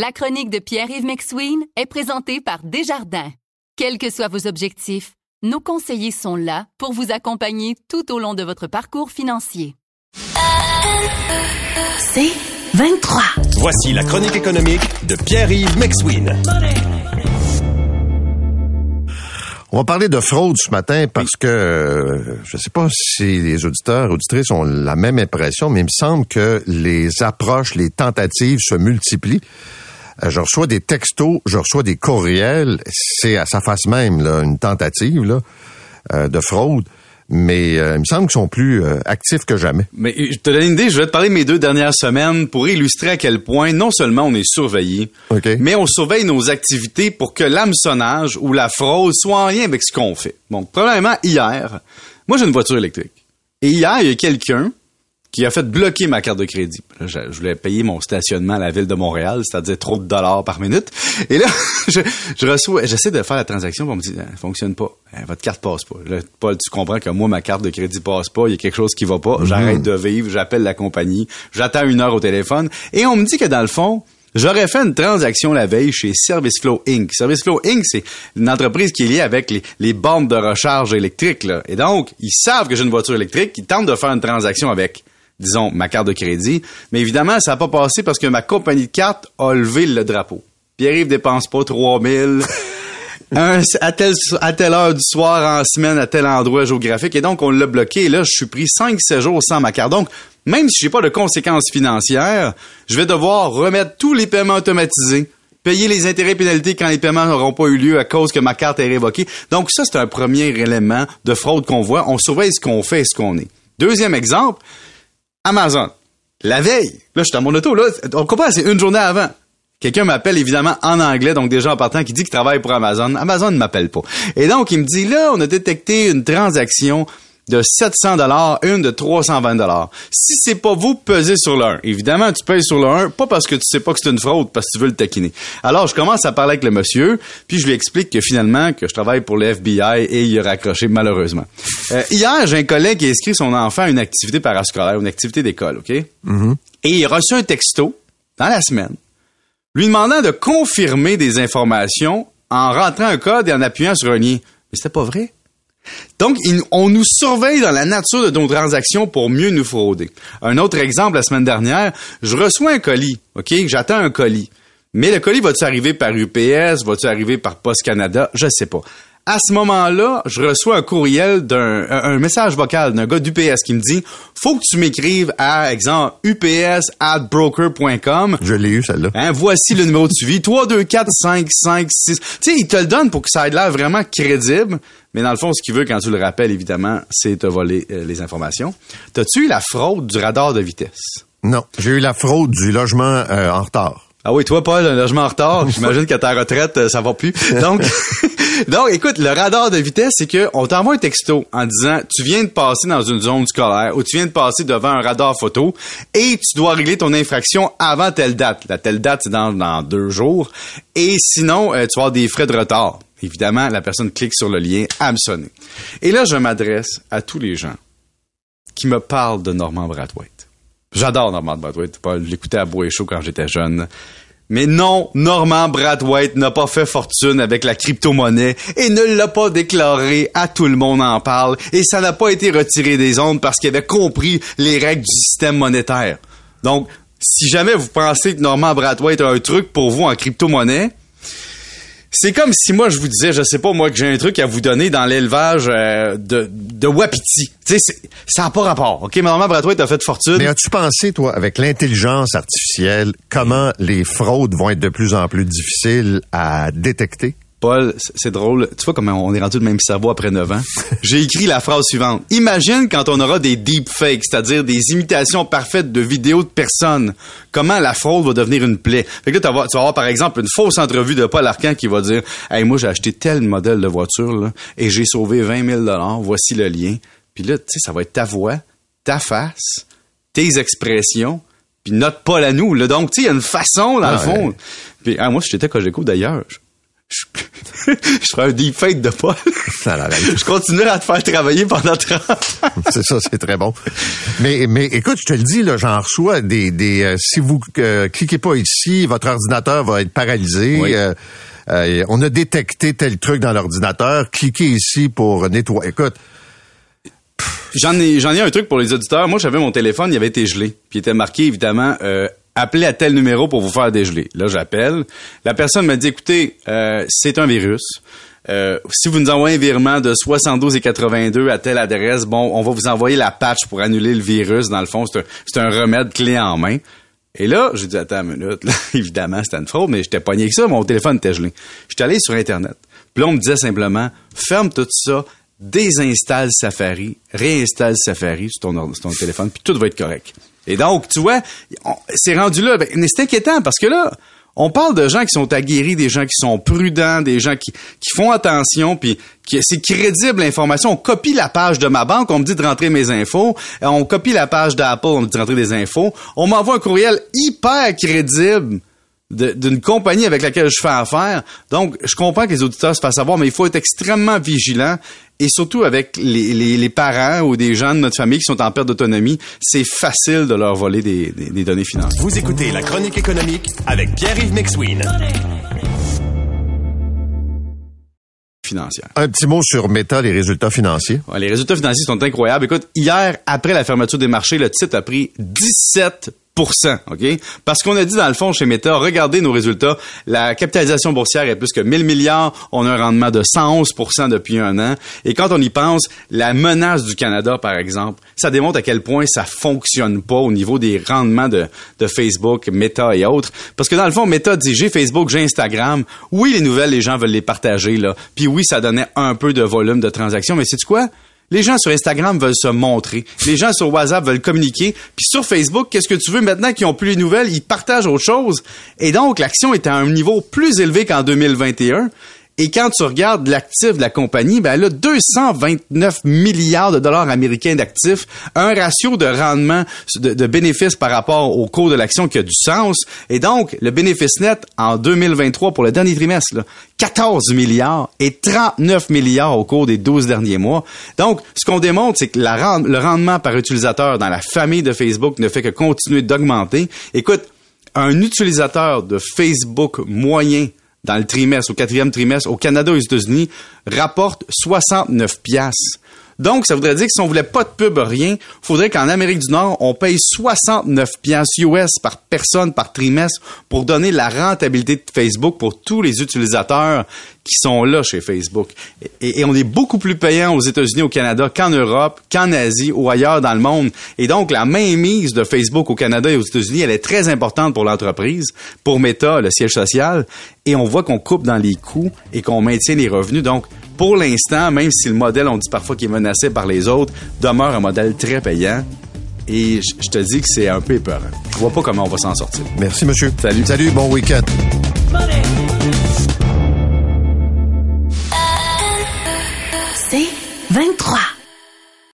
La chronique de Pierre-Yves McSween est présentée par Desjardins. Quels que soient vos objectifs, nos conseillers sont là pour vous accompagner tout au long de votre parcours financier. C'est 23. Voici la chronique économique de Pierre-Yves McSween. On va parler de fraude ce matin parce que euh, je ne sais pas si les auditeurs, auditrices ont la même impression, mais il me semble que les approches, les tentatives se multiplient. Euh, je reçois des textos, je reçois des courriels, c'est à sa face même là, une tentative là, euh, de fraude mais euh, il me semble qu'ils sont plus euh, actifs que jamais. Mais je te donne une idée, je vais te parler de mes deux dernières semaines pour illustrer à quel point non seulement on est surveillé, mais on surveille nos activités pour que l'hameçonnage ou la fraude soit en lien avec ce qu'on fait. Bon, probablement hier, moi j'ai une voiture électrique. Et hier, il y a quelqu'un qui a fait bloquer ma carte de crédit. je, voulais payer mon stationnement à la ville de Montréal, c'est-à-dire trop de dollars par minute. Et là, je, je reçois, j'essaie de faire la transaction, on me dit, ça hein, fonctionne pas, hein, votre carte passe pas. Là, Paul, tu comprends que moi, ma carte de crédit passe pas, il y a quelque chose qui va pas, j'arrête de vivre, j'appelle la compagnie, j'attends une heure au téléphone, et on me dit que dans le fond, J'aurais fait une transaction la veille chez Service Flow Inc. Service Flow Inc., c'est une entreprise qui est liée avec les, les bandes de recharge électriques. Là. Et donc, ils savent que j'ai une voiture électrique, ils tentent de faire une transaction avec disons, ma carte de crédit. Mais évidemment, ça n'a pas passé parce que ma compagnie de carte a levé le drapeau. Pierre-Yves dépense pas 3000 un, à, telle, à telle heure du soir en semaine à tel endroit géographique. Et donc, on l'a bloqué. Et là, je suis pris 5-7 jours sans ma carte. Donc, même si j'ai pas de conséquences financières, je vais devoir remettre tous les paiements automatisés payer les intérêts et pénalités quand les paiements n'auront pas eu lieu à cause que ma carte est révoquée. Donc ça, c'est un premier élément de fraude qu'on voit. On surveille ce qu'on fait et ce qu'on est. Deuxième exemple, Amazon. La veille, là, je suis dans mon auto, là, on comprend, c'est une journée avant. Quelqu'un m'appelle évidemment en anglais, donc déjà en partant, qui dit qu'il travaille pour Amazon. Amazon ne m'appelle pas. Et donc, il me dit, là, on a détecté une transaction de 700 dollars, une de 320 dollars. Si c'est pas vous, pesez sur le Évidemment, tu pèses sur le 1, pas parce que tu sais pas que c'est une fraude, parce que tu veux le taquiner. Alors, je commence à parler avec le monsieur, puis je lui explique que finalement, que je travaille pour le FBI et il a raccroché malheureusement. Euh, hier, j'ai un collègue qui a inscrit son enfant à une activité parascolaire, une activité d'école, OK? Mm-hmm. Et il a reçu un texto dans la semaine lui demandant de confirmer des informations en rentrant un code et en appuyant sur un lien. Mais c'était pas vrai. Donc, on nous surveille dans la nature de nos transactions pour mieux nous frauder. Un autre exemple, la semaine dernière, je reçois un colis, OK? J'attends un colis. Mais le colis va-tu arriver par UPS? Va-tu arriver par Post Canada? Je sais pas à ce moment-là, je reçois un courriel d'un un message vocal d'un gars d'UPS qui me dit faut que tu m'écrives à exemple ups@broker.com. Je l'ai eu celle-là. Hein, voici le numéro de suivi 3245556. Tu sais, il te le donne pour que ça ait l'air vraiment crédible, mais dans le fond ce qu'il veut quand tu le rappelles évidemment, c'est te voler euh, les informations. T'as-tu eu la fraude du radar de vitesse? Non, j'ai eu la fraude du logement euh, en retard. Ah oui, toi, Paul, un logement en retard, j'imagine qu'à ta retraite, euh, ça va plus. Donc, donc, écoute, le radar de vitesse, c'est que on t'envoie un texto en disant tu viens de passer dans une zone scolaire ou tu viens de passer devant un radar photo et tu dois régler ton infraction avant telle date. La telle date, c'est dans, dans deux jours. Et sinon, euh, tu vas avoir des frais de retard. Évidemment, la personne clique sur le lien à Et là, je m'adresse à tous les gens qui me parlent de Norman Brathwaite. J'adore Norman Brathwaite. Je l'écoutais à Bois et Chaud quand j'étais jeune. Mais non, Norman Brathwaite n'a pas fait fortune avec la crypto-monnaie et ne l'a pas déclaré à tout le monde en parle et ça n'a pas été retiré des ondes parce qu'il avait compris les règles du système monétaire. Donc, si jamais vous pensez que Norman Brathwaite a un truc pour vous en crypto-monnaie, c'est comme si moi je vous disais, je sais pas moi que j'ai un truc à vous donner dans l'élevage euh, de, de Wapiti. Tu sais, ça n'a pas rapport. OK, mais normalement tu as fait fortune. Mais as-tu pensé toi avec l'intelligence artificielle comment les fraudes vont être de plus en plus difficiles à détecter? Paul, c'est drôle. Tu vois comment on est rendu le même cerveau après 9 ans? J'ai écrit la phrase suivante. Imagine quand on aura des deepfakes, c'est-à-dire des imitations parfaites de vidéos de personnes. Comment la fraude va devenir une plaie? Fait que là, tu vas, avoir, par exemple, une fausse entrevue de Paul Arcan qui va dire, hey, moi, j'ai acheté tel modèle de voiture, là, et j'ai sauvé 20 000 Voici le lien. Puis là, tu sais, ça va être ta voix, ta face, tes expressions, puis notre Paul à nous, là. Donc, tu sais, il y a une façon, dans le fond. Puis, ah, moi, si j'étais Cogeco, d'ailleurs, je ferai un deepfake de Paul. je continuerai à te faire travailler pendant 30 ans. c'est ça, c'est très bon. Mais, mais écoute, je te le dis, là, j'en reçois des, des euh, si vous euh, cliquez pas ici, votre ordinateur va être paralysé. Euh, on a détecté tel truc dans l'ordinateur. Cliquez ici pour nettoyer. Écoute. J'en ai, j'en ai un truc pour les auditeurs. Moi, j'avais mon téléphone, il avait été gelé. Puis il était marqué, évidemment, appelez à tel numéro pour vous faire dégeler. Là, j'appelle. La personne me dit, écoutez, euh, c'est un virus. Euh, si vous nous envoyez un virement de 72 et 82 à telle adresse, bon, on va vous envoyer la patch pour annuler le virus. Dans le fond, c'est un, remède clé en main. Et là, j'ai dit, attends une minute, évidemment, c'était une fraude, mais j'étais pogné que ça, mon téléphone était gelé. J'étais allé sur Internet. Puis là, on me disait simplement, ferme tout ça, désinstalle Safari, réinstalle Safari sur ton, sur ton téléphone, puis tout va être correct. Et donc, tu vois, c'est rendu là. Ben, c'est inquiétant parce que là, on parle de gens qui sont aguerris, des gens qui sont prudents, des gens qui, qui font attention, puis qui, c'est crédible l'information. On copie la page de ma banque, on me dit de rentrer mes infos. On copie la page d'Apple, on me dit de rentrer des infos. On m'envoie un courriel hyper crédible d'une compagnie avec laquelle je fais affaire. Donc, je comprends que les auditeurs se fassent savoir, mais il faut être extrêmement vigilant et surtout avec les, les, parents ou des gens de notre famille qui sont en perte d'autonomie, c'est facile de leur voler des, des, données financières. Vous écoutez La Chronique économique avec Pierre-Yves Maxwin. Financière. Un petit mot sur Meta, les résultats financiers. les résultats financiers sont incroyables. Écoute, hier, après la fermeture des marchés, le titre a pris 17 OK? Parce qu'on a dit dans le fond chez Meta, regardez nos résultats, la capitalisation boursière est plus que 1000 milliards, on a un rendement de 111% depuis un an. Et quand on y pense, la menace du Canada, par exemple, ça démontre à quel point ça fonctionne pas au niveau des rendements de, de Facebook, Meta et autres. Parce que dans le fond, Meta dit, j'ai Facebook, j'ai Instagram. Oui, les nouvelles, les gens veulent les partager, là. Puis oui, ça donnait un peu de volume de transactions, mais c'est quoi? Les gens sur Instagram veulent se montrer. Les gens sur WhatsApp veulent communiquer. Puis sur Facebook, qu'est-ce que tu veux maintenant qu'ils ont plus les nouvelles? Ils partagent autre chose. Et donc, l'action est à un niveau plus élevé qu'en 2021. Et quand tu regardes l'actif de la compagnie, ben elle a 229 milliards de dollars américains d'actifs, un ratio de rendement de, de bénéfices par rapport au cours de l'action qui a du sens. Et donc, le bénéfice net en 2023 pour le dernier trimestre, là, 14 milliards et 39 milliards au cours des 12 derniers mois. Donc, ce qu'on démontre, c'est que le rendement par utilisateur dans la famille de Facebook ne fait que continuer d'augmenter. Écoute, un utilisateur de Facebook moyen dans le trimestre, au quatrième trimestre, au Canada et aux États-Unis, rapporte 69 piastres. Donc, ça voudrait dire que si on voulait pas de pub, rien, faudrait qu'en Amérique du Nord, on paye 69 piastres US par personne par trimestre pour donner la rentabilité de Facebook pour tous les utilisateurs qui sont là chez Facebook. Et, on est beaucoup plus payant aux États-Unis, au Canada, qu'en Europe, qu'en Asie ou ailleurs dans le monde. Et donc, la mainmise de Facebook au Canada et aux États-Unis, elle est très importante pour l'entreprise, pour Meta, le siège social. Et on voit qu'on coupe dans les coûts et qu'on maintient les revenus. Donc, pour l'instant, même si le modèle, on dit parfois qu'il est menacé par les autres, demeure un modèle très payant. Et je te dis que c'est un peu épeurant. Je vois pas comment on va s'en sortir. Merci, monsieur. Salut. Salut, bon week-end.